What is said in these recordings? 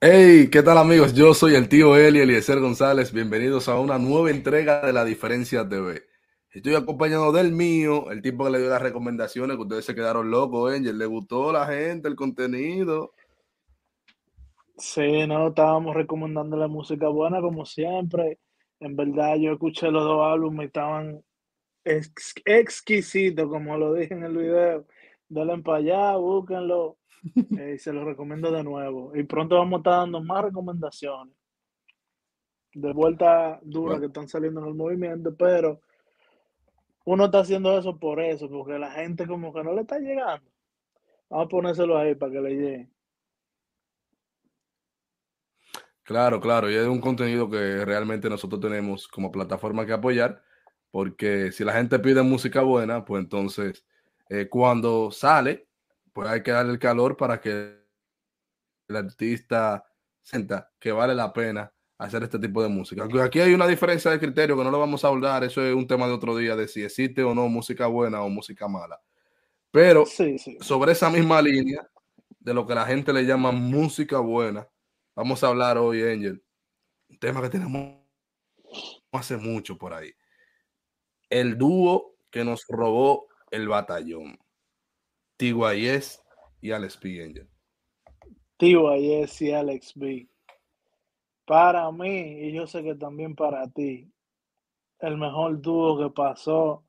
Hey, ¿qué tal amigos? Yo soy el tío Eli Eliezer González. Bienvenidos a una nueva entrega de La Diferencia TV. Estoy acompañado del mío, el tipo que le dio las recomendaciones, que ustedes se quedaron locos, Angel. ¿Le gustó la gente el contenido? Sí, no, estábamos recomendando la música buena como siempre. En verdad, yo escuché los dos álbumes y estaban ex- exquisitos, como lo dije en el video. Denle para allá, búsquenlo eh, se los recomiendo de nuevo. Y pronto vamos a estar dando más recomendaciones de vuelta dura Bueno, que están saliendo en el movimiento, pero uno está haciendo eso por eso, porque la gente como que no le está llegando. Vamos a ponérselo ahí para que le llegue. claro, claro, y es un contenido que realmente nosotros tenemos como plataforma que apoyar, porque si la gente pide música buena, pues entonces eh, cuando sale, pues hay que darle el calor para que el artista sienta que vale la pena hacer este tipo de música. Aquí hay una diferencia de criterio que no lo vamos a hablar, eso es un tema de otro día, de si existe o no música buena o música mala. Pero Sí, sí. sobre esa misma línea de lo que la gente le llama música buena, vamos a hablar hoy, Angel, un tema que tenemos hace mucho por ahí. El dúo que nos robó el batallón, TYS y Alex P. Angel. T.Y.S. y Alex B. Para mí, y yo sé que también para ti, el mejor dúo que pasó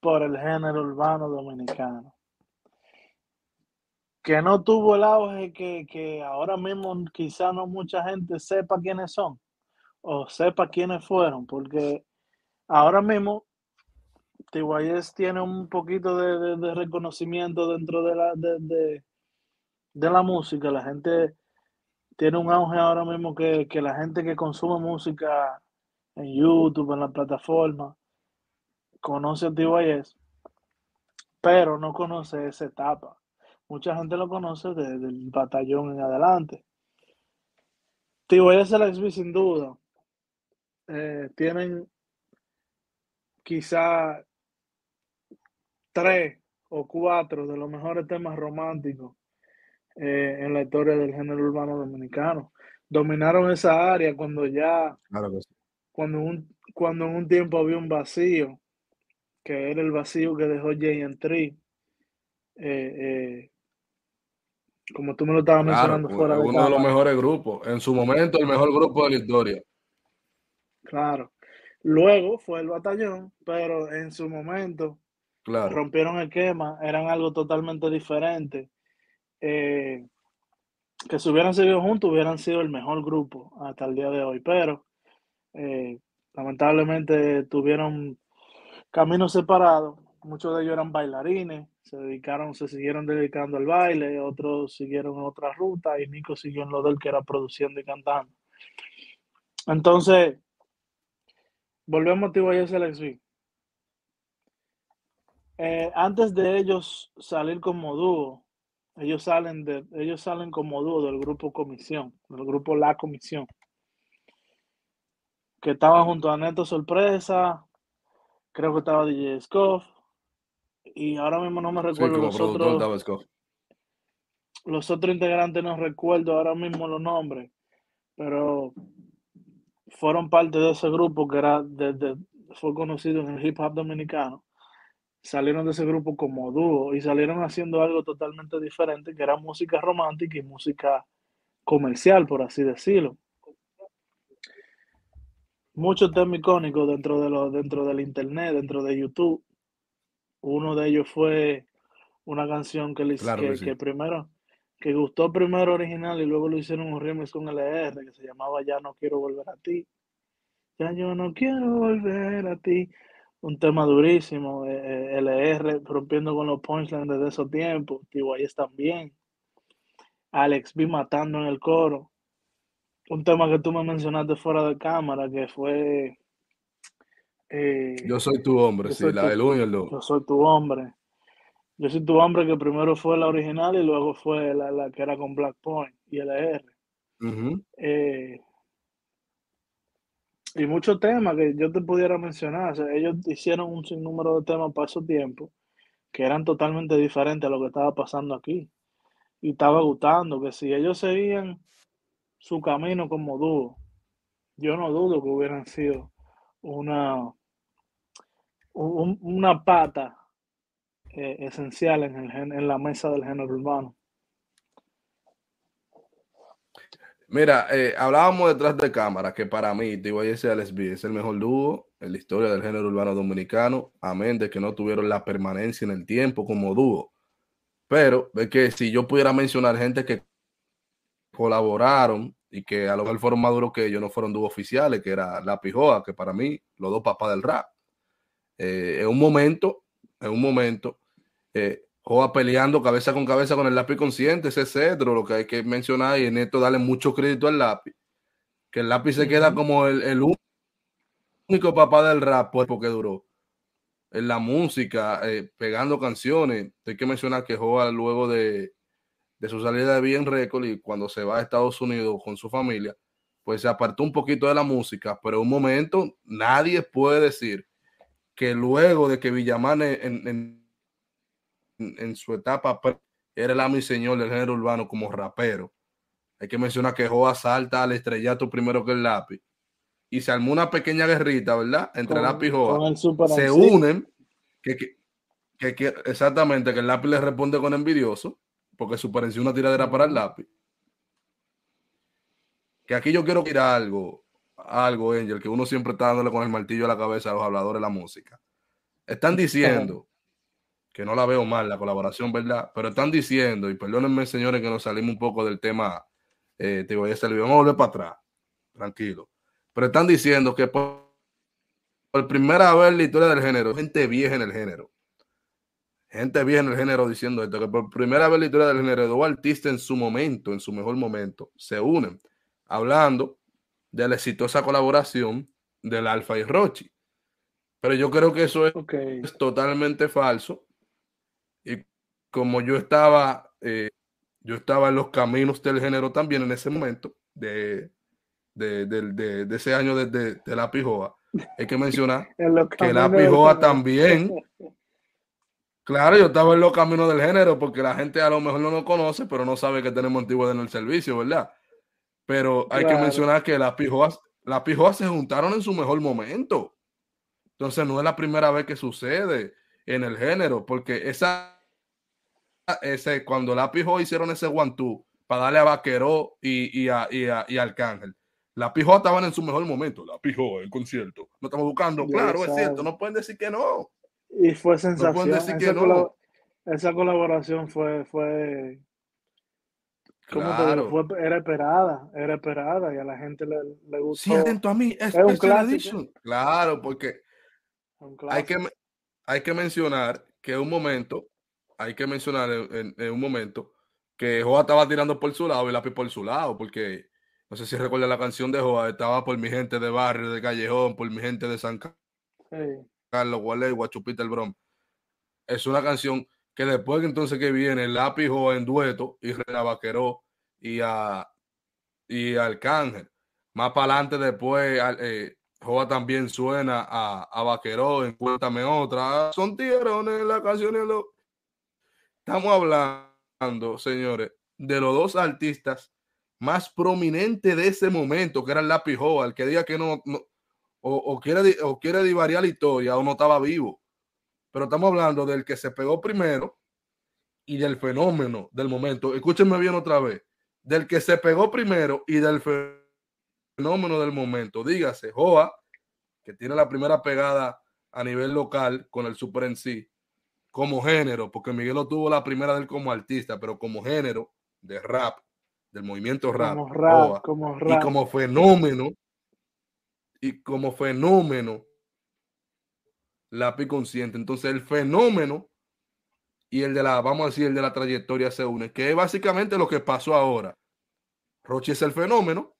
por el género urbano dominicano. Que no tuvo el auge que, que ahora mismo quizá no mucha gente sepa quiénes son o sepa quiénes fueron, porque ahora mismo TYS tiene un poquito de, de- reconocimiento dentro de la, de, de- la música. La gente tiene un auge ahora mismo que, que la gente que consume música en YouTube, en la plataforma, conoce a TYS, pero no conoce esa etapa. Mucha gente lo conoce desde el batallón en adelante. TYS y Alex B sin duda eh, tienen quizá tres o cuatro de los mejores temas románticos eh, en la historia del género urbano dominicano. Dominaron esa área cuando ya, Claro que sí. cuando, un, cuando en un tiempo había un vacío, que era el vacío que dejó Jay and Tree, eh, eh, como tú me lo estabas Claro, mencionando fuera de uno de los mejores grupos. En su momento, el mejor grupo de la historia. claro. Luego fue el batallón, pero en su momento Claro. rompieron el quema, eran algo totalmente diferente. Eh, que si hubieran seguido juntos hubieran sido el mejor grupo hasta el día de hoy, pero eh, lamentablemente tuvieron caminos separados. Muchos de ellos eran bailarines, se dedicaron, se siguieron dedicando al baile, otros siguieron otra ruta y Nico siguió en lo del que era produciendo y cantando. Entonces, volvemos a TYS B. Eh, antes de ellos salir como dúo, ellos salen de, ellos salen como dúo del grupo Comisión, del grupo La Comisión, que estaban junto a Neto Sorpresa, creo que estaba DJ Scoff, y ahora mismo no me Sí, recuerdo como los otros, estaba los otros integrantes, no recuerdo ahora mismo los nombres, pero fueron parte de ese grupo que era desde, fue conocido en el hip hop dominicano. Salieron de ese grupo como dúo y salieron haciendo algo totalmente diferente, que era música romántica y música comercial, por así decirlo. Muchos temas icónicos dentro, de lo, dentro del internet, dentro de YouTube. Uno de ellos fue una canción que, le, Claro que, que sí. que primero, que gustó primero original y luego lo hicieron un remix con LR que se llamaba Ya no quiero volver a ti. Ya yo no quiero volver a ti. Un tema durísimo. eh, eh, LR rompiendo con los punchlines desde esos tiempos. TYS también. Alex B matando en el coro. Un tema que tú me mencionaste fuera de cámara que fue. eh, Yo soy tu hombre, sí, la tu, del 1 y el 2. yo soy tu hombre. Yo soy tu hombre que primero fue la original y luego fue la, la que era con Black Point y LR. Eh, y muchos temas que yo te pudiera mencionar. Ellos hicieron un sinnúmero de temas para esos tiempos que eran totalmente diferentes a lo que estaba pasando aquí. Y estaba gustando que si ellos seguían su camino como dúo. Yo no dudo que hubieran sido una, una pata eh, esencial en, el, en la mesa del género urbano. Mira, eh, hablábamos detrás de cámara que para mí TYS LSB es el mejor dúo en la historia del género urbano dominicano, amén de que no tuvieron la permanencia en el tiempo como dúo. Pero es que si yo pudiera mencionar gente que colaboraron y que a lo mejor fueron más duros que ellos, no fueron dúos oficiales, que era La Pijoa, que para mí, los dos papás del rap. Eh, en un momento, en un momento, eh, Joa peleando cabeza con cabeza con el lápiz consciente, ese cedro, lo que hay que mencionar, y en esto darle mucho crédito al lápiz, que el lápiz se queda como el, el único papá del rap, pues, porque duró en la música, eh, pegando canciones. Hay que mencionar que Joa luego de, de su salida de Bien Record y cuando se va a Estados Unidos con su familia, pues se apartó un poquito de la música, pero en un momento nadie puede decir que luego de que Villamán en, en, su etapa era el amo y señor del género urbano como rapero. Hay que mencionar que Joa salta al estrellato primero que el lápiz y se armó una pequeña guerrita, ¿verdad? Entre lápiz y Joa. Se unen, que, que, que, exactamente, que el lápiz le responde con envidioso porque su pareció una tiradera para el lápiz. Que aquí yo quiero tirar algo, algo, Angel, que uno siempre está dándole con el martillo a la cabeza a los habladores de la música. Están diciendo, que no la veo mal, la colaboración, ¿verdad? Pero están diciendo, y perdónenme, señores, que nos salimos un poco del tema, eh, te voy a salir, vamos a volver para atrás, tranquilo. Pero están diciendo que por, por primera vez en la historia del género, gente vieja en el género, gente vieja en el género diciendo esto, que por primera vez en la historia del género, dos artistas en su momento, en su mejor momento, se unen, hablando de la exitosa colaboración del Alfa y Rochi. Pero yo creo que eso es, es totalmente falso. Como yo estaba, eh, yo estaba en los caminos del género también en ese momento, de, de, de, de ese año de, la Pijoa, hay que mencionar que la Pijoa también Claro, yo estaba en los caminos del género porque la gente a lo mejor no nos conoce, pero no sabe que tenemos antiguo en el servicio, ¿verdad? Pero hay que mencionar que las pijoas, las pijoas se juntaron en su mejor momento. Entonces no es la primera vez que sucede en el género, porque esa, ese, cuando la pijoa hicieron ese guantú para darle a Vaqueró y, y, a, y, a, y Arcángel, la pijoa estaban en su mejor momento. La pijoa, el concierto. No estamos buscando, claro, es cierto, no pueden decir que no. Y fue sensación. esa, colaboración fue, fue, claro. era esperada, era esperada y a la gente le, le gustó. Sí, atento a mí, es, un clásico. Claro, porque hay que, hay que mencionar que un momento, hay que mencionar en, un momento que Joa estaba tirando por su lado y Lápiz por su lado, porque no sé si recuerda la canción de Joa, estaba por mi gente de barrio, de callejón, por mi gente de San Carlos. Carlos Gualey, Guachupita el Brom. Es una canción que después que entonces que viene lápiz en dueto y Rena Vaqueró y a y Arcángel. Más para adelante después eh, Joa también suena a, a Vaqueró en Cuéntame Otra. Son tirones la canción. Lo... Estamos hablando, señores, de los dos artistas más prominentes de ese momento, que era el lápiz el que diga que no o, quiere, o quiere divariar la historia o no estaba vivo. Pero estamos hablando del que se pegó primero y del fenómeno del momento. Escúchenme bien otra vez. Del que se pegó primero y del fenómeno del momento. Dígase, Joa, que tiene la primera pegada a nivel local con el Super en sí, como género, porque Miguel tuvo la primera de él como artista, pero como género de rap, del movimiento rap, como rap. y como fenómeno y como fenómeno lápiz consciente. Entonces el fenómeno y el de la, vamos a decir, el de la trayectoria se unen, que es básicamente lo que pasó ahora. Roche es el fenómeno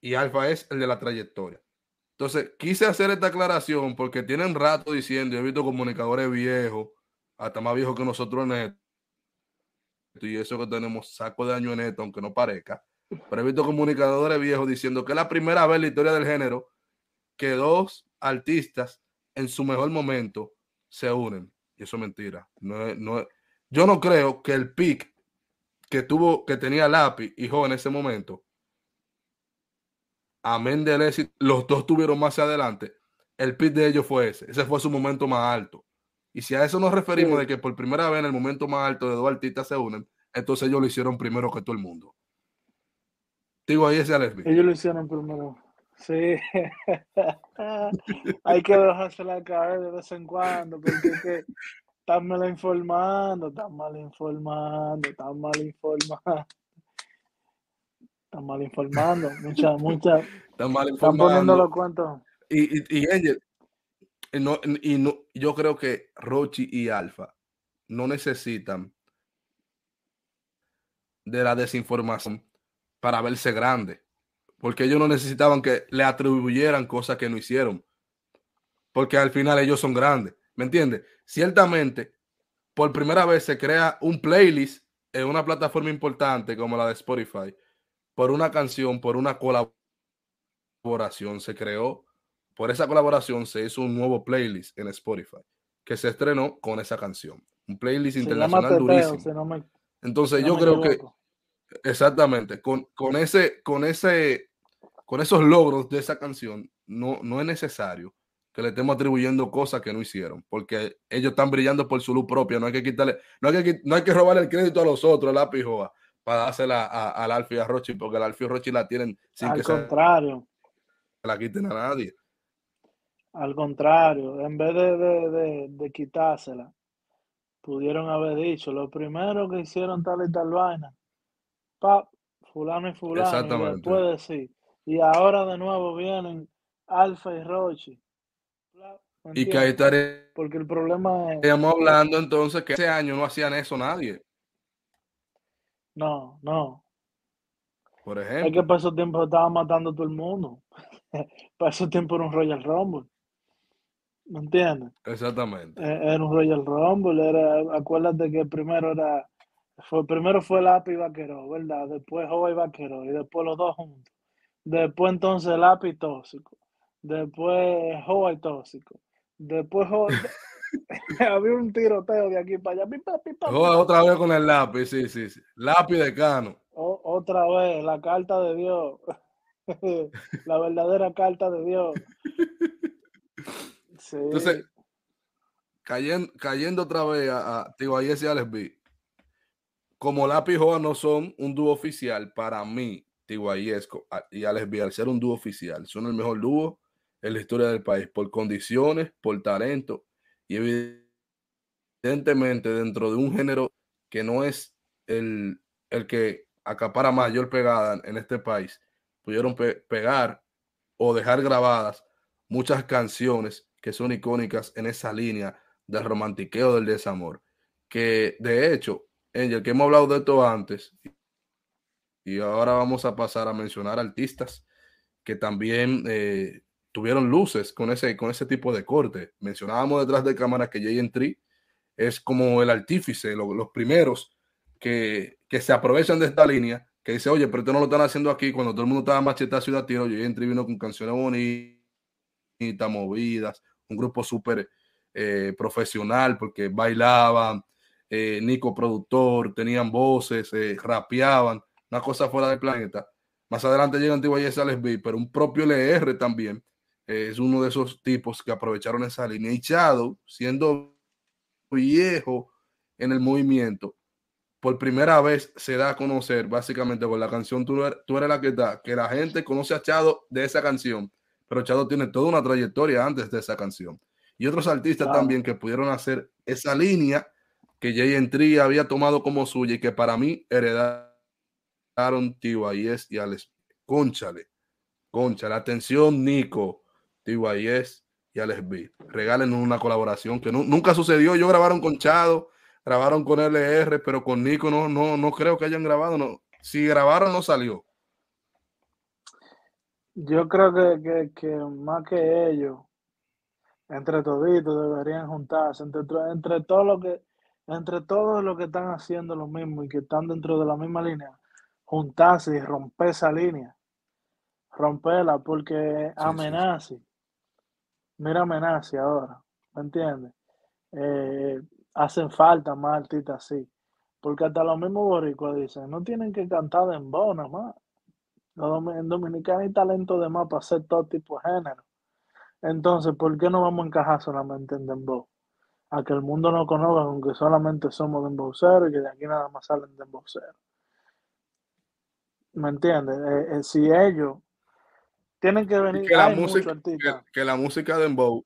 y Alfa es el de la trayectoria. Entonces, quise hacer esta aclaración porque tienen rato diciendo, he visto comunicadores viejos, hasta más viejos que nosotros en esto, y eso que tenemos saco de año en esto, aunque no parezca, pero he visto comunicadores viejos diciendo que es la primera vez en la historia del género que dos artistas en su mejor momento se unen. Y eso es mentira. No, no, yo no creo que el pick que tuvo, que tenía Lápiz y Jo en ese momento, amén del éxito, los dos tuvieron más adelante, el pit de ellos fue ese. Ese fue su momento más alto. Y si a eso nos referimos Sí. de que por primera vez en el momento más alto de dos artistas se unen, entonces ellos lo hicieron primero que todo el mundo. Digo, ahí ese Alex B. Ellos lo hicieron primero. Sí. Hay que dejársela caer de vez en cuando, porque es que están mal informando, están mal informando, están mal informando. Están mal informando. Mucha, mucha. Están mal Están poniendo informando. los cuentos. Y, y, y Angel, no, y no, yo creo que Rochi y Alfa no necesitan de la desinformación para verse grande, porque ellos no necesitaban que le atribuyeran cosas que no hicieron, porque al final ellos son grandes, ¿me entiendes? Ciertamente, por primera vez se crea un playlist en una plataforma importante como la de Spotify, por una canción, por una colaboración, se creó por esa colaboración se hizo un nuevo playlist en Spotify que se estrenó con esa canción. Un playlist Se internacional Teteo, durísimo. si no me, Entonces si no yo creo que exactamente con, con ese con ese con esos logros de esa canción no, no es necesario que le estemos atribuyendo cosas que no hicieron, porque ellos están brillando por su luz propia, no hay que quitarle, no hay que, no hay que robarle el crédito a los otros, la pijoa, para dársela al Alfie y a Rochi, porque el Alfie y Rochi la tienen sin Al que se contrario, la quiten a nadie. Al contrario, en vez de, de, de, de quitársela, pudieron haber dicho, lo primero que hicieron tal y tal vaina, pap, fulano y fulano, y Exactamente. después decir, y ahora de nuevo vienen Alfa y Rochi. Bla, ¿me Y que ahí estaría Porque el problema es, Estamos hablando entonces que ese año no hacían eso nadie, no, no, por es que ejemplo. para esos tiempos estaba matando a todo el mundo. para esos tiempos era un Royal Rumble. ¿Me entiendes? Exactamente. Eh, Era un Royal Rumble, era, acuérdate que primero era, fue, primero fue Lápiz y Vaquero, ¿verdad? Después Jova y Vaquero, y después los dos juntos. Después entonces Lápiz tóxico. Después Jova y tóxico. Después Jova... había un tiroteo de aquí para allá. pipa, pipa, otra vez con el lápiz, sí, sí, sí. Lápiz de cano. O- otra vez, la carta de Dios. la verdadera carta de Dios. Entonces, cayendo, cayendo otra vez a, a y Alex B. Como Lápiz y Joa no son un dúo oficial, para mí, Tiguayes y Alex B, al ser un dúo oficial, son el mejor dúo en la historia del país, por condiciones, por talento y evidentemente dentro de un género que no es el, el que acapara mayor pegada en este país, pudieron pe- pegar o dejar grabadas muchas canciones que son icónicas en esa línea del romantiqueo del desamor. Que de hecho, Angel, que hemos hablado de esto antes, y ahora vamos a pasar a mencionar artistas que también eh, tuvieron luces con ese, con ese tipo de corte. Mencionábamos detrás de cámara que Jay Tree es como el artífice, lo- los primeros que, que se aprovechan de esta línea, que dice, oye, pero esto no lo están haciendo aquí cuando todo el mundo estaba machetazo y da tiro. Jay Tree vino con canciones bonitas, movidas, un grupo súper eh, profesional porque bailaban, eh, Nico productor, tenían voces, eh, rapeaban, una cosa fuera del planeta. Más adelante llega Antigua y Alex B, pero un propio LR también es uno de esos tipos que aprovecharon esa línea. Y Shadow, siendo viejo en el movimiento, por primera vez se da a conocer básicamente con la canción eres, tú eres la que está, que la gente conoce a Chado de esa canción, pero Chado tiene toda una trayectoria antes de esa canción. Y otros artistas Claro. también que pudieron hacer esa línea que Jay Tree había tomado como suya y que para mí heredaron TYS y Alex. Conchale, conchale, atención, Nico, TYS y Alex B. Regalen una colaboración que nu- nunca sucedió. Ellos grabaron con Chado, grabaron con LR, pero con Nico no, no, no creo que hayan grabado. No. Si grabaron, no salió. Yo creo que, que, que más que ellos, entre toditos deberían juntarse, entre, entre todo lo que, entre todos los que están haciendo lo mismo y que están dentro de la misma línea, juntarse y romper esa línea, romperla, porque sí. amenace, mira amenace ahora, ¿me entiendes? Eh, hacen falta más artistas así, porque hasta los mismos boricuas dicen, no tienen que cantar en nada más, En Dominicana hay talento de más para hacer todo tipo de género. Entonces, ¿por qué no vamos a encajar solamente en Dembow? A que el mundo no conozca, aunque solamente somos Dembowceros y que de aquí nada más salen Dembowceros. ¿Me entiendes? Eh, eh, si ellos tienen que venir. Que la, música, que, la música de Dembow.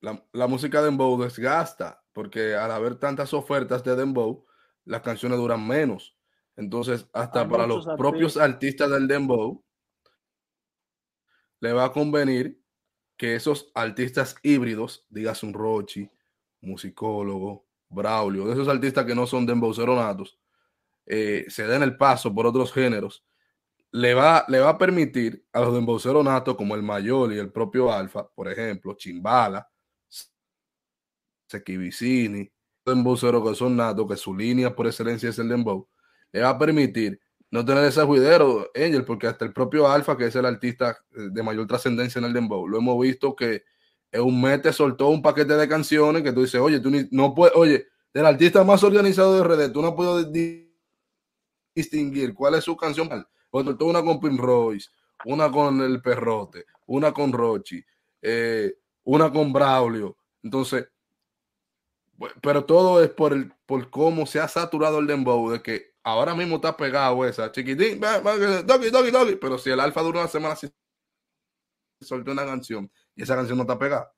La, la música de Dembow desgasta, porque al haber tantas ofertas de Dembow, las canciones duran menos. Entonces, hasta para los propios artistas del Dembow, le va a convenir que esos artistas híbridos, digas un Rochi, musicólogo, Braulio, de esos artistas que no son Dembowceros natos, eh, se den el paso por otros géneros, le va, le va a permitir a los Dembowceros natos como el Mayor y el propio Alfa, por ejemplo, Chimbala, Sequivicini, Dembowceros que son natos, que su línea por excelencia es el Dembow, le va a permitir no tener ese juidero, Angel, porque hasta el propio Alfa, que es el artista eh, de mayor trascendencia en el Dembow, lo hemos visto que en un mes te soltó un paquete de canciones que tú dices, oye, tú no puedes, oye, del artista más organizado de redes, tú no puedes distinguir cuál es su canción. Pues soltó una con Pin Royce, una con El Perrote, una con Rochi, eh, una con Braulio. Entonces, pero todo es por, el, por cómo se ha saturado el dembow, de que ahora mismo está pegado esa, chiquitín, pero si el alfa dura una semana, si soltó una canción y esa canción no está pegada.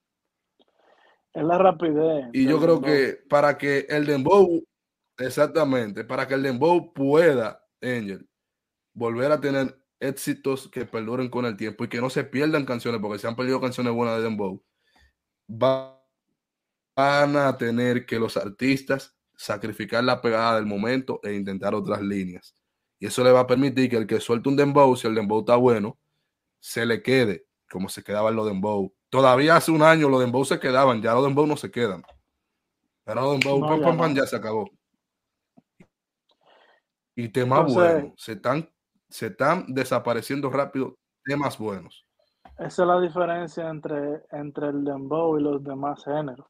Es la rapidez. Y yo creo que para que el dembow, exactamente, para que el dembow pueda, Angel, volver a tener éxitos que perduren con el tiempo y que no se pierdan canciones, porque se han perdido canciones buenas de dembow, van a tener que los artistas sacrificar la pegada del momento e intentar otras líneas. Y eso le va a permitir que el que suelte un dembow, si el dembow está bueno, se le quede como se quedaban los dembow. Todavía hace un año los dembow se quedaban, ya los dembow no se quedan. Pero los dembow, ya, se acabó. Y temas buenos, se están, se están desapareciendo rápido temas buenos. Esa es la diferencia entre, entre el dembow y los demás géneros.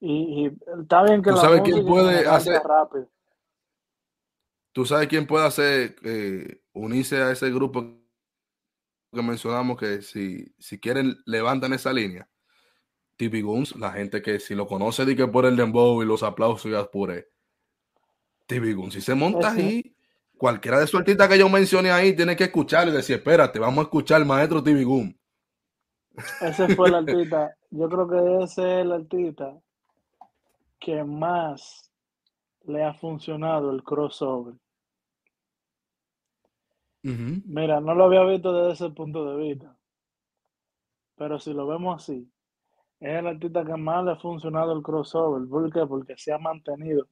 Y, está bien que ¿Tú sabes quién puede hacer rápido. Tú sabes quién puede hacer eh, unirse a ese grupo que mencionamos que si, si quieren levantan esa línea. TV Guns, la gente que si lo conoce di que por el dembow y los aplausos y apure. TV Guns, si se monta ahí, cualquiera de sus artistas que yo mencione ahí tiene que escuchar y decir, espérate, vamos a escuchar al maestro TV Guns. Ese fue el artista, yo creo que ese es el artista que más le ha funcionado el crossover. Mira, no lo había visto desde ese punto de vista. Pero si lo vemos así, es el artista que más le ha funcionado el crossover. ¿Por qué? Porque se ha mantenido.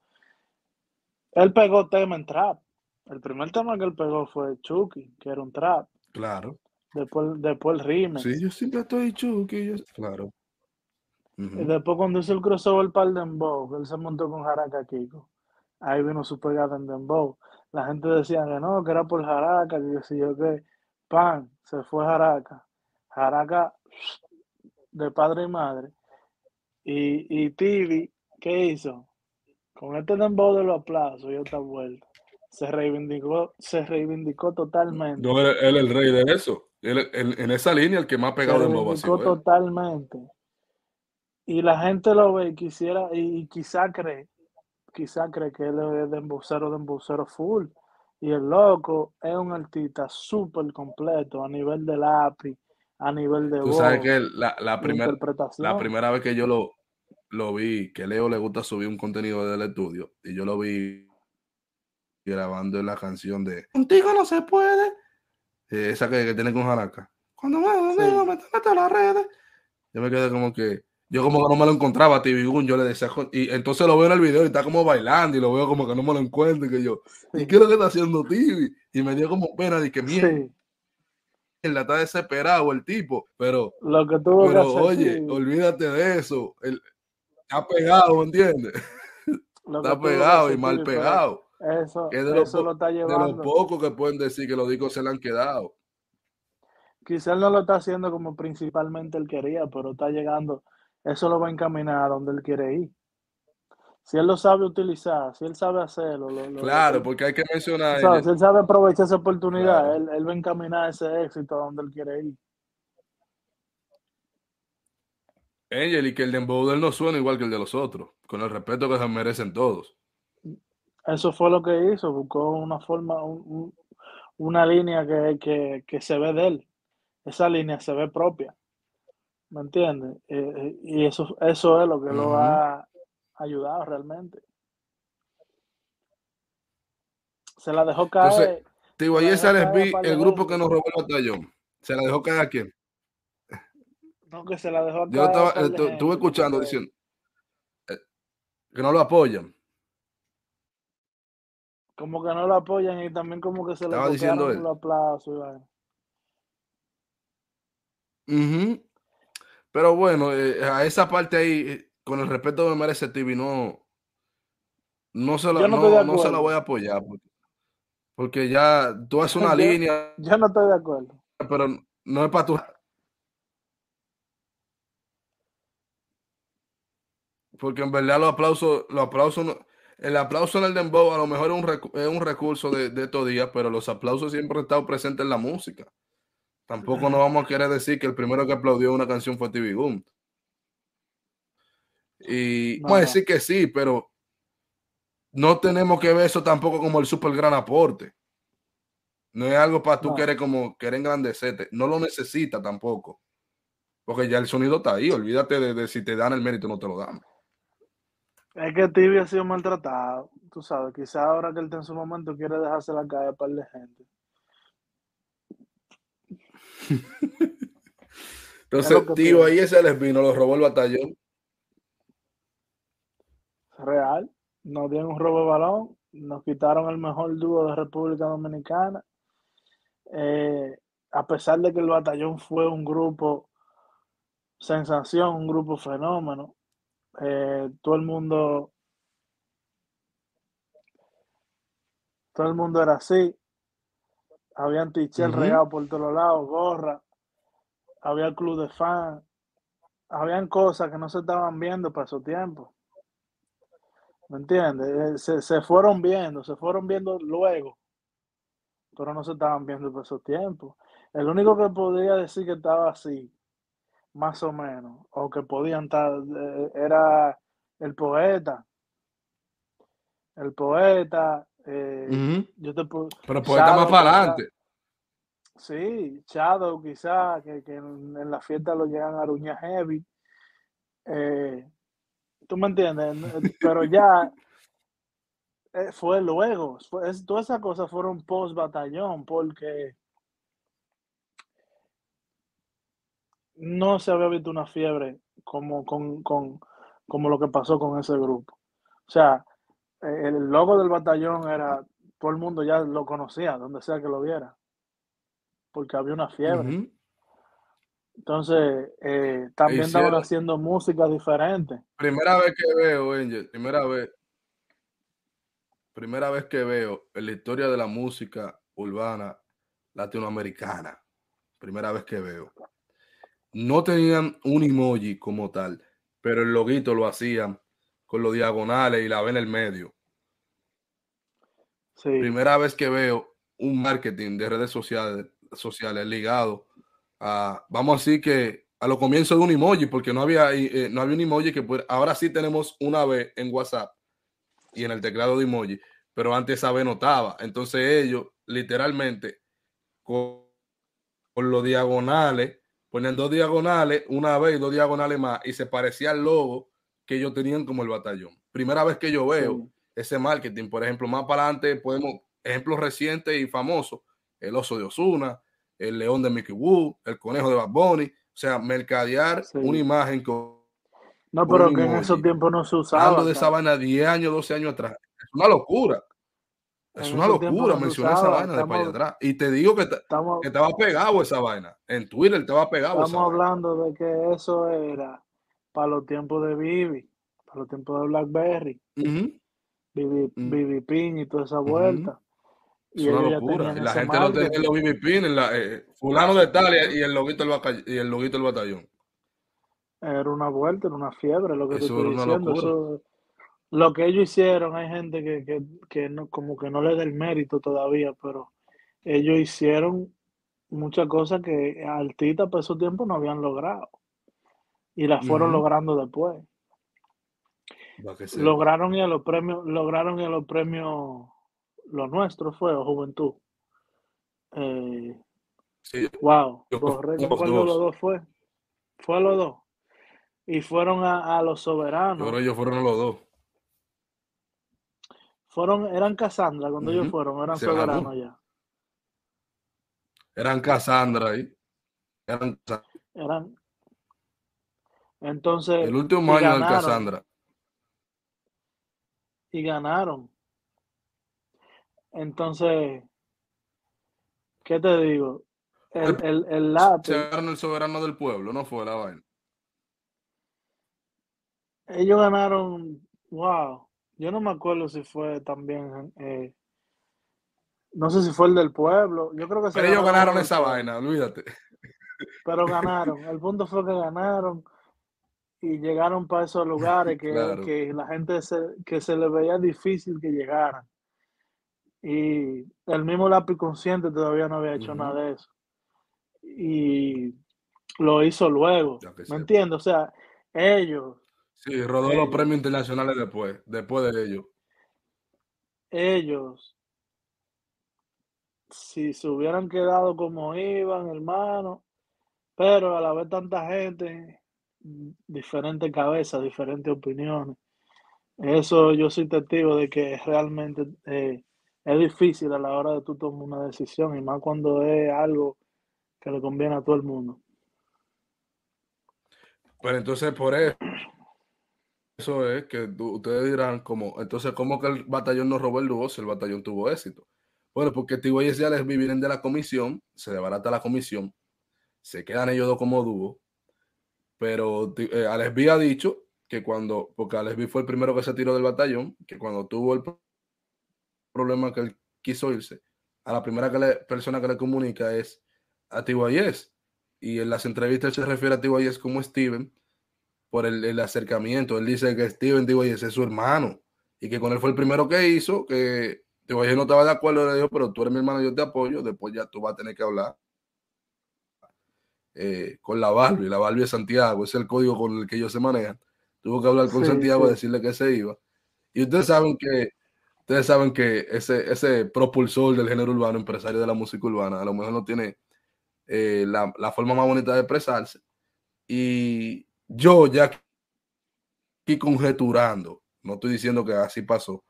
Él pegó tema en trap. El primer tema que él pegó fue Chucky, que era un trap. Claro. Después, después el remix. Sí, yo siempre estoy Chucky. Claro. Y después cuando hizo el crossover para el Dembow, él se montó con Jaraka Kiko. Ahí vino su pegada en Dembow. La gente decía que no, que era por Jaraka, que decía yo que pan, se fue Jaraka. Jaraka de padre y madre. Y, y Tibi, ¿qué hizo? Con este Dembow de los aplausos y otra vuelta. Se reivindicó, se reivindicó totalmente. No, él, es el rey de eso. en esa línea, el que más ha pegado Dembow ha sido totalmente y la gente lo ve y quisiera, y, quizá cree, quizá cree que él es de embocero, de embocero full. Y el loco es un artista súper completo a nivel de lápiz, a nivel de Tú sabes que la, la, la primera vez que yo lo, lo vi, que Leo le gusta subir un contenido del estudio, y yo lo vi grabando la canción de Contigo no se puede, eh, esa que, tiene con Jaraca. Cuando me, me, me, me, me las redes, yo me quedé como que yo como que no me lo encontraba a TV yo le decía, y entonces lo veo en el video y está como bailando y lo veo como que no me lo encuentro y que yo, ¿y qué es lo que está haciendo TV? Y me dio como pena de que mira, él está desesperado el tipo, pero, lo que tuvo pero oye, olvídate de eso, él está pegado, ¿me entiendes? está pegado y mal pegado. Eso, eso lo está llevando. De lo poco que pueden decir que los discos se le han quedado. Quizás él no lo está haciendo como principalmente él quería, pero está llegando eso lo va a encaminar a donde él quiere ir. si él lo sabe utilizar, si él sabe hacerlo. claro, porque hay que mencionar. si él sabe aprovechar esa oportunidad, él, él, va a encaminar ese éxito a donde él quiere ir. Angel, y que el dembow de él no suena igual que el de los otros, con el respeto que se merecen todos. Eso fue lo que hizo, buscó una forma, una línea que, que, se ve de él. Esa línea se ve propia. ¿Me entiendes? Eh, eh, y eso, eso es lo que lo ha ayudado realmente. Se la dejó caer. Entonces, digo, ahí el grupo que nos robó el batallón. ¿Se la dejó caer a quién? No, que se la dejó caer. Yo estaba, eh, estuve escuchando diciendo que no lo apoyan. Como que no lo apoyan y también como que se le diciendo él. aplauso. Pero bueno, eh, a esa parte ahí, eh, con el respeto que me merece TV, no, no se, la, no, se la voy a apoyar. Porque, ya tú haces una línea. Yo no estoy de acuerdo. Pero no es para tu. Porque en verdad los aplausos, los aplausos no, el aplauso en el dembow a lo mejor es un, recurso de, estos días, pero los aplausos siempre han estado presentes en la música. Tampoco nos vamos a querer decir que el primero que aplaudió una canción fue TV Boom. Y vamos a decir que sí, pero no tenemos que ver eso tampoco como el super gran aporte. No es algo para tú querer como querer engrandecerte. No lo necesita tampoco. Porque ya el sonido está ahí. Olvídate de, de si te dan el mérito o no te lo dan. Es que Tibi ha sido maltratado, tú sabes. Quizá ahora que él está en su momento quiere dejarse la calle para de gente. Entonces, tío, ahí ese les vino, lo robó el batallón. Real. Nos dieron un robo de balón, nos quitaron el mejor dúo de República Dominicana. Eh, a pesar de que el batallón fue un grupo sensación, un grupo fenómeno, eh, todo el mundo, todo el mundo era así. Habían tichel uh por todos lados, gorra, había club de fans, habían cosas que no se estaban viendo para su tiempo. ¿Me entiendes? Eh, se, fueron viendo, se fueron viendo luego, pero no se estaban viendo para su tiempo. El único que podía decir que estaba así más o menos, o que podían estar, eh, era el poeta. El poeta. Eh, yo te Pero poeta más para adelante. Sí, Shadow quizá, que, en, la fiesta lo llegan a Ruña Heavy. Eh, ¿Tú me entiendes? Pero ya fue luego. todas esas cosas fueron post batallón, porque no se había visto una fiebre como, con, como lo que pasó con ese grupo. O sea, el logo del batallón era, todo el mundo ya lo conocía, donde sea que lo viera, porque había una fiebre. Entonces, eh, también estaban haciendo música diferente. Primera vez que veo, Angel, primera vez, primera vez que veo en la historia de la música urbana latinoamericana. Primera vez que veo no tenían un emoji como tal, pero el loguito lo hacían con los diagonales y la V en el medio. Primera vez que veo un marketing de redes sociales, sociales ligado a, vamos a decir que a lo comienzo de un emoji, porque no había, eh, no había un emoji que pueda, ahora sí tenemos una V en WhatsApp y en el teclado de emoji, pero antes esa V no estaba. Entonces ellos literalmente con los diagonales ponían dos diagonales, una vez y dos diagonales más, y se parecía al logo que ellos tenían como el batallón. Primera vez que yo veo ese marketing, por ejemplo, más para adelante podemos, ejemplos recientes y famosos, el oso de Osuna, el león de Mickey Wood, el conejo de Bad Bunny, o sea, mercadear una imagen con... No, pero que en esos tiempos no se usaba. Hablando de esa vaina 10 años, 12 años atrás. Es una locura. Es una locura mencionar esa vaina de para allá atrás. Y te digo que, estamos, que estaba pegado esa vaina. En Twitter estaba pegado. Estamos hablando de que eso era para los tiempos de Vivi, para los tiempos de Blackberry, Vivi. Pin y toda esa vuelta. Es una locura. la gente no tenía los Vivi Pin, en la, eh, fulano de tal y el loguito del, y el loguito del batallón. Era una vuelta, era una fiebre lo que eso te estoy diciendo. Eso, lo que ellos hicieron, hay gente que, que, que no, como que no le da el mérito todavía, pero ellos hicieron muchas cosas que artistas por esos tiempos no habían logrado y las fueron logrando después. Lograron ir a los premios, lograron a los premios, los nuestros fue, o Juventud. Eh, Sí, wow, ¿cuál de los dos. fue? Fue a los dos. Y fueron a, a los soberanos. que ellos fueron los dos. Fueron, eran Cassandra cuando ellos fueron, eran Se ganó. soberanos ya. Eran Cassandra ahí. Eran. Eran. Entonces, El último año del ganaron, Cassandra. y ganaron. Entonces, ¿qué te digo? El, el, el Se ganaron el soberano del pueblo, no fue la vaina. ellos ganaron, wow, yo no me acuerdo si fue también, eh, no sé si fue el del pueblo, yo creo que Pero ellos ganaron del esa vaina, olvídate. pero ganaron. El punto fue que ganaron y llegaron para esos lugares que, Claro. que la gente se, que se les veía difícil que llegaran. Y el mismo lápiz consciente todavía no había hecho nada de eso. Y lo hizo luego. ¿Me sepa. entiendes? O sea, ellos, Sí, rodó los premios internacionales después, después de ellos. ellos, si se hubieran quedado como iban, hermano, pero a la vez tanta gente, diferentes cabezas, diferentes opiniones. Eso yo soy testigo de que realmente eh, es difícil a la hora de tú tomar una decisión y más cuando es algo que le conviene a todo el mundo. Pero entonces por eso, eso es que ustedes dirán como, entonces ¿cómo que el batallón no robó el dúo si el batallón tuvo éxito? Bueno, porque Tigüeyes y Alex vienen de la comisión, se desbarata la comisión, se quedan ellos dos como dúo, pero eh, Alex B ha dicho que cuando, porque Alex B fue el primero que se tiró del batallón, que cuando tuvo el pro- problema que él quiso irse, a la primera persona que le comunica es a Tigüeyes, y en las entrevistas se refiere a Tigüeyes como Steven, por el, acercamiento. Él dice que Steven Tigüeyes es su hermano y que con él fue el primero que hizo, que Tigüeyes no estaba de acuerdo, le dijo, pero tú eres mi hermano, yo te apoyo, después ya tú vas a tener que hablar eh, con la Barbie, la Barbie de Santiago, ese es el código con el que ellos se manejan. Tuvo que hablar con Sí, Santiago, sí. decirle que se iba. Y ustedes saben que ustedes saben que ese, ese propulsor del género urbano, empresario de la música urbana, a lo mejor no tiene eh, la, la forma más bonita de expresarse. Y yo ya aquí conjeturando, no estoy diciendo que así pasó,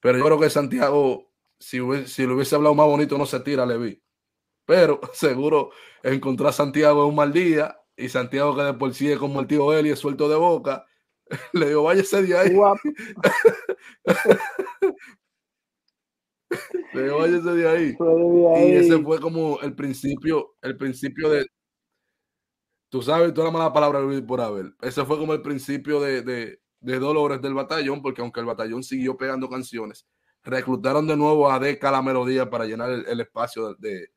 pero yo creo que Santiago, si, hubiese, si lo hubiese hablado más bonito, no se tira, le vi. Pero seguro encontró a Santiago en un mal día y Santiago, que de por sí es como el tío Eli, es suelto de boca, le digo, váyase de ahí. Le digo, váyase de ahí. De Y ese ahí. fue como el principio, el principio de, tú sabes, toda la mala palabra por haber. Ese fue como el principio de, de, de dolores del batallón, porque aunque el batallón siguió pegando canciones, reclutaron de nuevo a Deca la melodía para llenar el, el espacio de, de,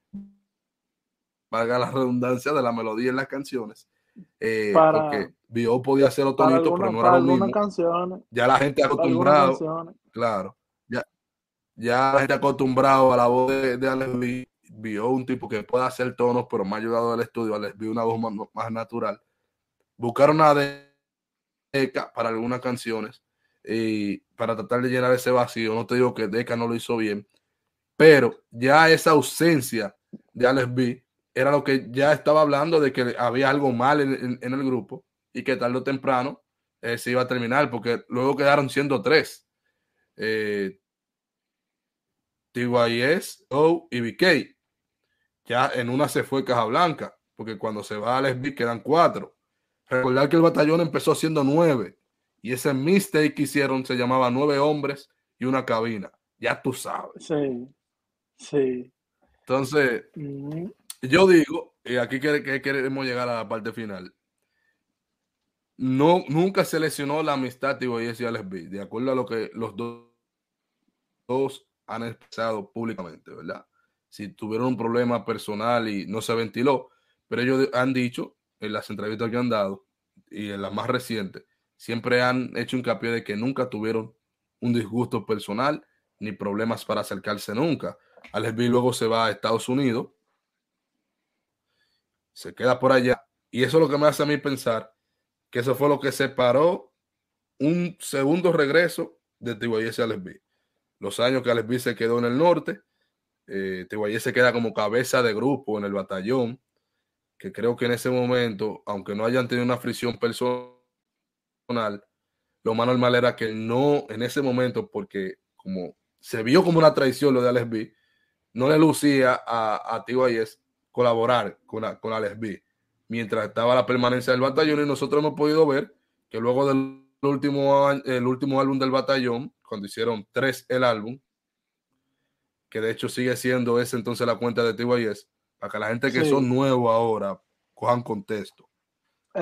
valga la redundancia, de la melodía en las canciones. Eh, Para, porque Bio podía hacer los pero no era lo mismo. canciones, Ya la gente acostumbrado, claro, ya, ya la gente acostumbrado a la voz de, de Alex B, vio un tipo que puede hacer tonos, pero más ayudado del estudio, Alex vio una voz más, más natural. Buscaron a Deca para algunas canciones y para tratar de llenar ese vacío. No te digo que Deca no lo hizo bien, pero ya esa ausencia de Alex B era lo que ya estaba hablando de que había algo mal en, en, en el grupo y que tarde o temprano eh, se iba a terminar, porque luego quedaron siendo tres. Eh, TYS, O y BK. Ya en una se fue Casablanca, porque cuando se va Alex B quedan cuatro. Recordar que el batallón empezó siendo nueve y ese mistake que hicieron se llamaba nueve hombres y una cabina. Ya tú sabes. Sí, sí. Entonces, Mm, yo digo, y aquí que, que queremos llegar a la parte final. No, nunca se lesionó la amistad TYS y Alex B, de acuerdo a lo que los dos, dos han expresado públicamente, ¿verdad? Si tuvieron un problema personal y no se ventiló, pero ellos han dicho en las entrevistas que han dado y en las más recientes, siempre han hecho hincapié de que nunca tuvieron un disgusto personal ni problemas para acercarse nunca. Alex B luego se va a Estados Unidos, se queda por allá, y eso es lo que me hace a mí pensar que eso fue lo que separó un segundo regreso de TYS a Alex. Los años que Alex se quedó en el norte, eh, se queda como cabeza de grupo en el batallón, que creo que en ese momento, aunque no hayan tenido una fricción personal, lo más normal era que no, en ese momento, porque como se vio como una traición lo de Alex B, no le lucía a, a colaborar con, con Alex B. Mientras estaba la permanencia del batallón y nosotros hemos podido ver que luego del último, el último álbum del batallón, cuando hicieron tres el álbum, que de hecho sigue siendo ese entonces la cuenta de TYS, para que la gente que son nuevos ahora cojan contexto.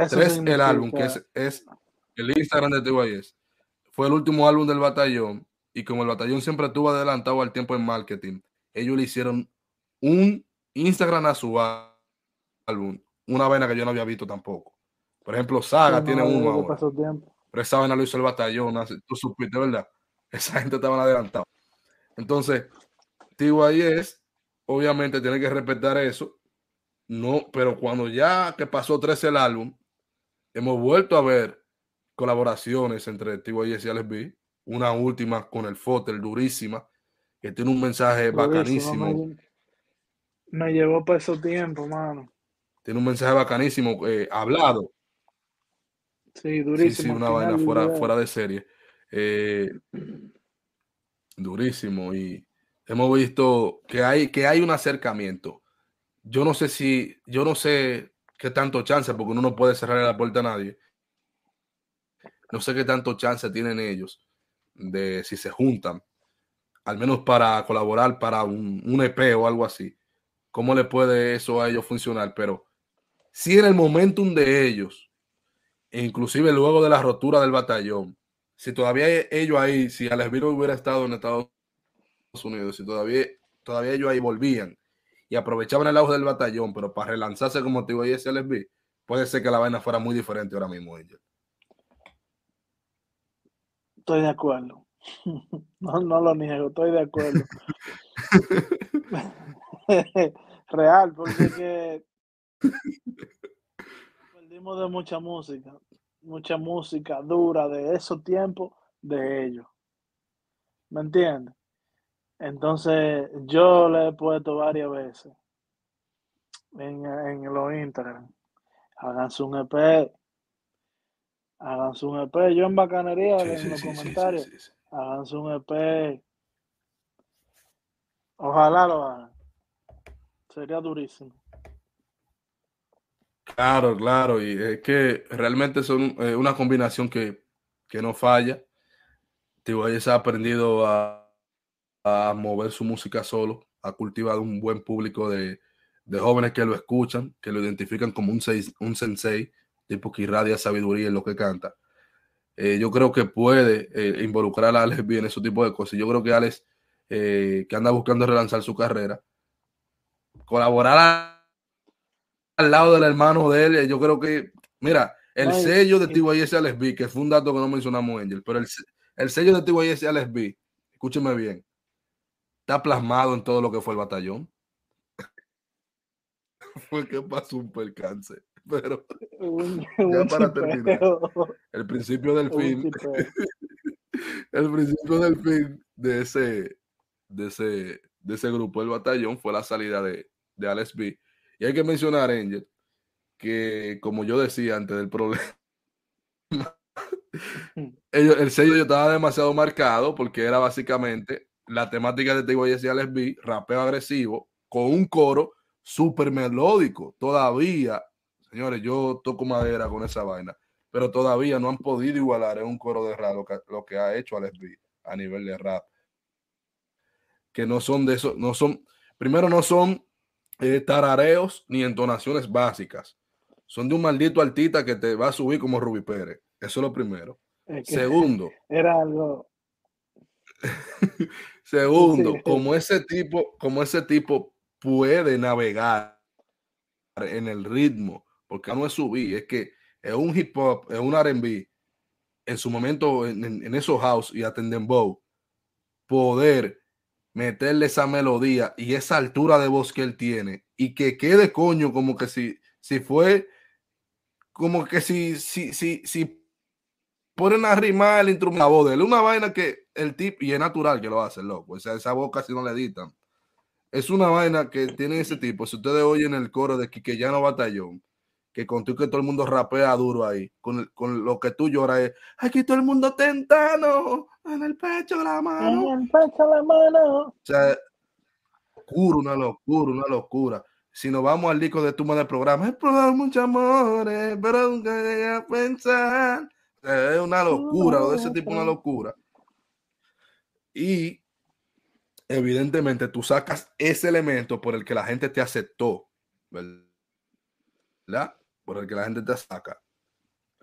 tres el álbum, que es, es el Instagram de TYS, fue el último álbum del batallón y como el batallón siempre estuvo adelantado al tiempo en marketing, ellos le hicieron un Instagram a su álbum, una vaina que yo no había visto tampoco. Por ejemplo, Saga tiene uno ahora. Pero esa vaina lo hizo el batallón, tú supiste, ¿verdad? Esa gente estaba adelantado. Entonces, TYS obviamente tiene que respetar eso. No, pero cuando ya que pasó 13 el álbum, hemos vuelto a ver colaboraciones entre TYS y Alex B una última con el Fotel, durísima, que tiene un mensaje bacanísimo. Me, llevó para esos tiempos, mano. Tiene un mensaje bacanísimo, eh, hablado. Sí, durísimo. Sí, sí una vaina fuera, fuera de serie. Eh, durísimo. Y hemos visto que hay, que hay un acercamiento. Yo no sé si, yo no sé qué tanto chance, porque uno no puede cerrar la puerta a nadie. No sé qué tanto chance tienen ellos de si se juntan, al menos para colaborar para un, un EP o algo así, cómo le puede eso a ellos funcionar, pero si en el momentum de ellos, e inclusive luego de la rotura del batallón, si todavía ellos ahí, si Alex Viro hubiera estado en Estados Unidos, si todavía, todavía ellos ahí volvían y aprovechaban el auge del batallón, pero para relanzarse como te y ese LSB, puede ser que la vaina fuera muy diferente ahora mismo. Estoy de acuerdo. No, no lo niego, estoy de acuerdo. Real, porque que perdimos de mucha música, mucha música dura de esos tiempos de ellos. ¿Me entiendes? Entonces, yo le he puesto varias veces en, en los Instagram. Háganse un EP, Háganse un EP. Yo en bacanería en los comentarios. Háganse un EP. Ojalá lo hagan. Sería durísimo. Claro, claro. Y es que realmente son eh, una combinación que, no falla. se ha aprendido a, mover su música solo. Ha cultivado un buen público de, jóvenes que lo escuchan, que lo identifican como un, un sensei tipo que irradia sabiduría en lo que canta. Eh, yo creo que puede eh, involucrar a Alex bien en ese tipo de cosas. Yo creo que Alex, que anda buscando relanzar su carrera, colaborar al lado del hermano de él, yo creo que, mira, el sello de TYS Alex B, que fue un dato que no mencionamos, Angel, pero el, el sello de TYS Alex B, escúcheme bien, está plasmado en todo lo que fue el batallón. fue que pasó un percance. Pero ya para terminar, el principio del fin, el principio del fin de ese, de ese, de ese grupo, el batallón, fue la salida de, de Alex B. Y hay que mencionar, Angel, que como yo decía antes del problema, el sello yo estaba demasiado marcado porque era básicamente la temática de Tego y Alex B, rapeo agresivo, con un coro súper melódico. Todavía Señores, yo toco madera con esa vaina, pero todavía no han podido igualar en un coro de rap lo que, ha hecho Alex B a nivel de rap. Que no son de eso, no son, primero no son eh, tarareos ni entonaciones básicas. Son de un maldito artista que te va a subir como Ruby Pérez. Eso es lo primero. Segundo. Era algo. Segundo, como ese tipo, como ese tipo puede navegar en el ritmo porque no es subir, es que es un hip hop, es un RB en su momento en, en, esos house y a Bow, poder meterle esa melodía y esa altura de voz que él tiene y que quede coño como que si, si fue como que si, si, si, si ponen a rimar el instrumento, la voz de él, una vaina que el tip, y es natural que lo hace, loco, o sea, esa voz casi no le editan. Es una vaina que tiene ese tipo. Si ustedes oyen el coro de Quiquellano Batallón, que contigo que todo el mundo rapea duro ahí, con, con, lo que tú lloras es, aquí todo el mundo tentano, en el pecho la mano. En el pecho la mano. O sea, locura, una locura, una locura. Si nos vamos al disco de Tuma del programa, he probado muchos amores, pero nunca llegué a pensar. es una locura, de ese tipo, una locura. Y evidentemente tú sacas ese elemento por el que la gente te aceptó, ¿verdad? Por el que la gente te saca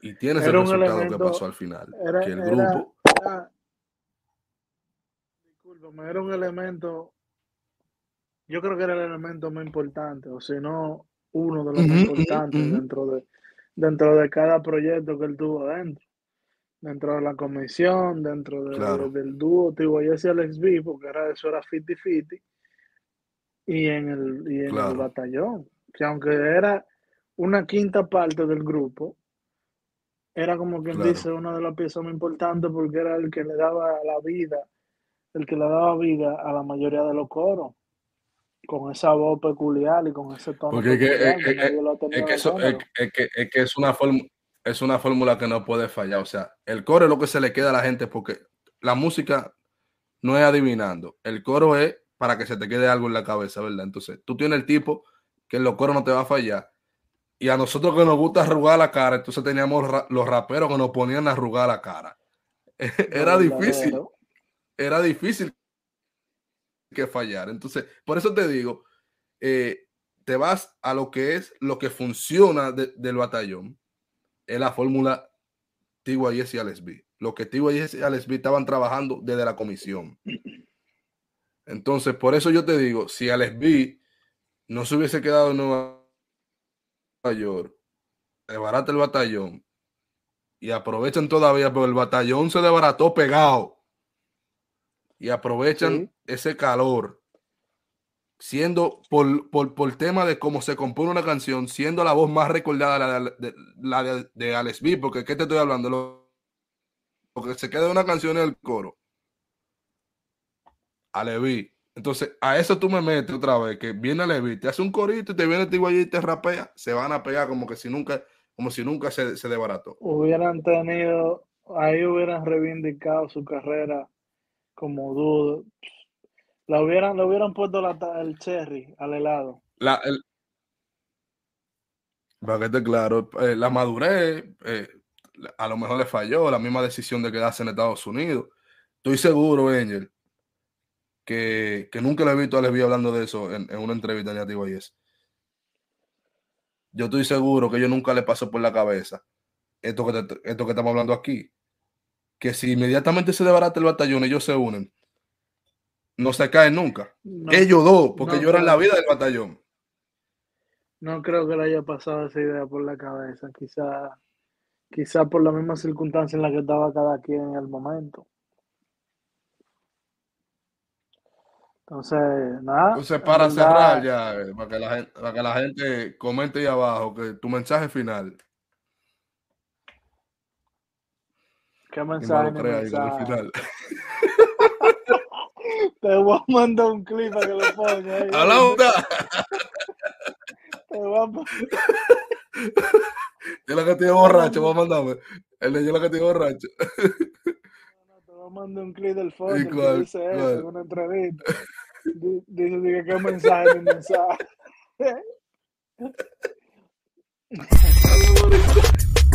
y tienes el resultado que pasó al final. Era, que el grupo. Era, discúlpame, era un elemento. Yo creo que era el elemento más importante, o si no, uno de los más importantes dentro, de, dentro de cada proyecto que él tuvo dentro. Dentro de la comisión, dentro de, del dúo TYS y Alex B, porque era, eso era 50-50, y en el, y en el batallón. Que aunque era una quinta parte del grupo, era como quien dice una de las piezas más importantes porque era el que le daba la vida, el que le daba vida a la mayoría de los coros, con esa voz peculiar y con ese tono. Porque es que, es una es una fórmula que no puede fallar. O sea, el coro es lo que se le queda a la gente porque la música no es adivinando. El coro es para que se te quede algo en la cabeza, ¿verdad? Entonces, tú tienes el tipo que en los coros no te va a fallar y a nosotros que nos gusta arrugar la cara, entonces teníamos los raperos que nos ponían a arrugar la cara. Era difícil. Era difícil que fallar. Entonces, por eso te digo, eh, te vas a lo que es lo que funciona del batallón. Es la fórmula TYS y Alex Lo que TYS y Alex estaban trabajando desde la comisión. Entonces, por eso yo te digo, si Alex B no se hubiese quedado en Nueva York, desbarata el batallón y aprovechan todavía, pero el batallón se desbarató pegado y aprovechan ese calor, siendo por, por, tema de cómo se compone una canción, siendo la voz más recordada la de, la de, de Alex B, porque ¿qué te estoy hablando? Lo, que se queda una canción en el coro. Alex B entonces, a eso tú me metes otra vez, que viene Levi, te hace un corito y te viene el y te rapea, se van a pegar como que si nunca, como si nunca se, se desbarató. Hubieran tenido, ahí hubieran reivindicado su carrera como dudo. La hubieran, le hubieran puesto la, el cherry al helado. La, el, para que esté claro, eh, la madurez, eh, a lo mejor le falló, la misma decisión de quedarse en Estados Unidos. Estoy seguro, Angel, que, nunca le he visto a Lesbi hablando de eso en, una entrevista en Nativo es. Yo estoy seguro que yo nunca le pasó por la cabeza esto que, esto que estamos hablando aquí. Que si inmediatamente se desbarata el batallón, ellos se unen, no se caen nunca. ellos dos, porque ellos eran la vida del batallón. No creo que le haya pasado esa idea por la cabeza. Quizá, quizá por la misma circunstancia en la que estaba cada quien en el momento. Entonces, nada. Entonces, para cerrar ya, eh, para que, la gente, para que la gente comente ahí abajo, que tu mensaje final. ¿Qué mensaje? No mensaje? Final. Te voy a mandar un clip para que lo ponga ahí. ¡A Te voy a Yo la que estoy borracho, voy a mandarme. El de yo la que estoy borracho. yo mandé un clip del fondo dice eso una entrevista. Dice, dice que es mensaje, mensaje.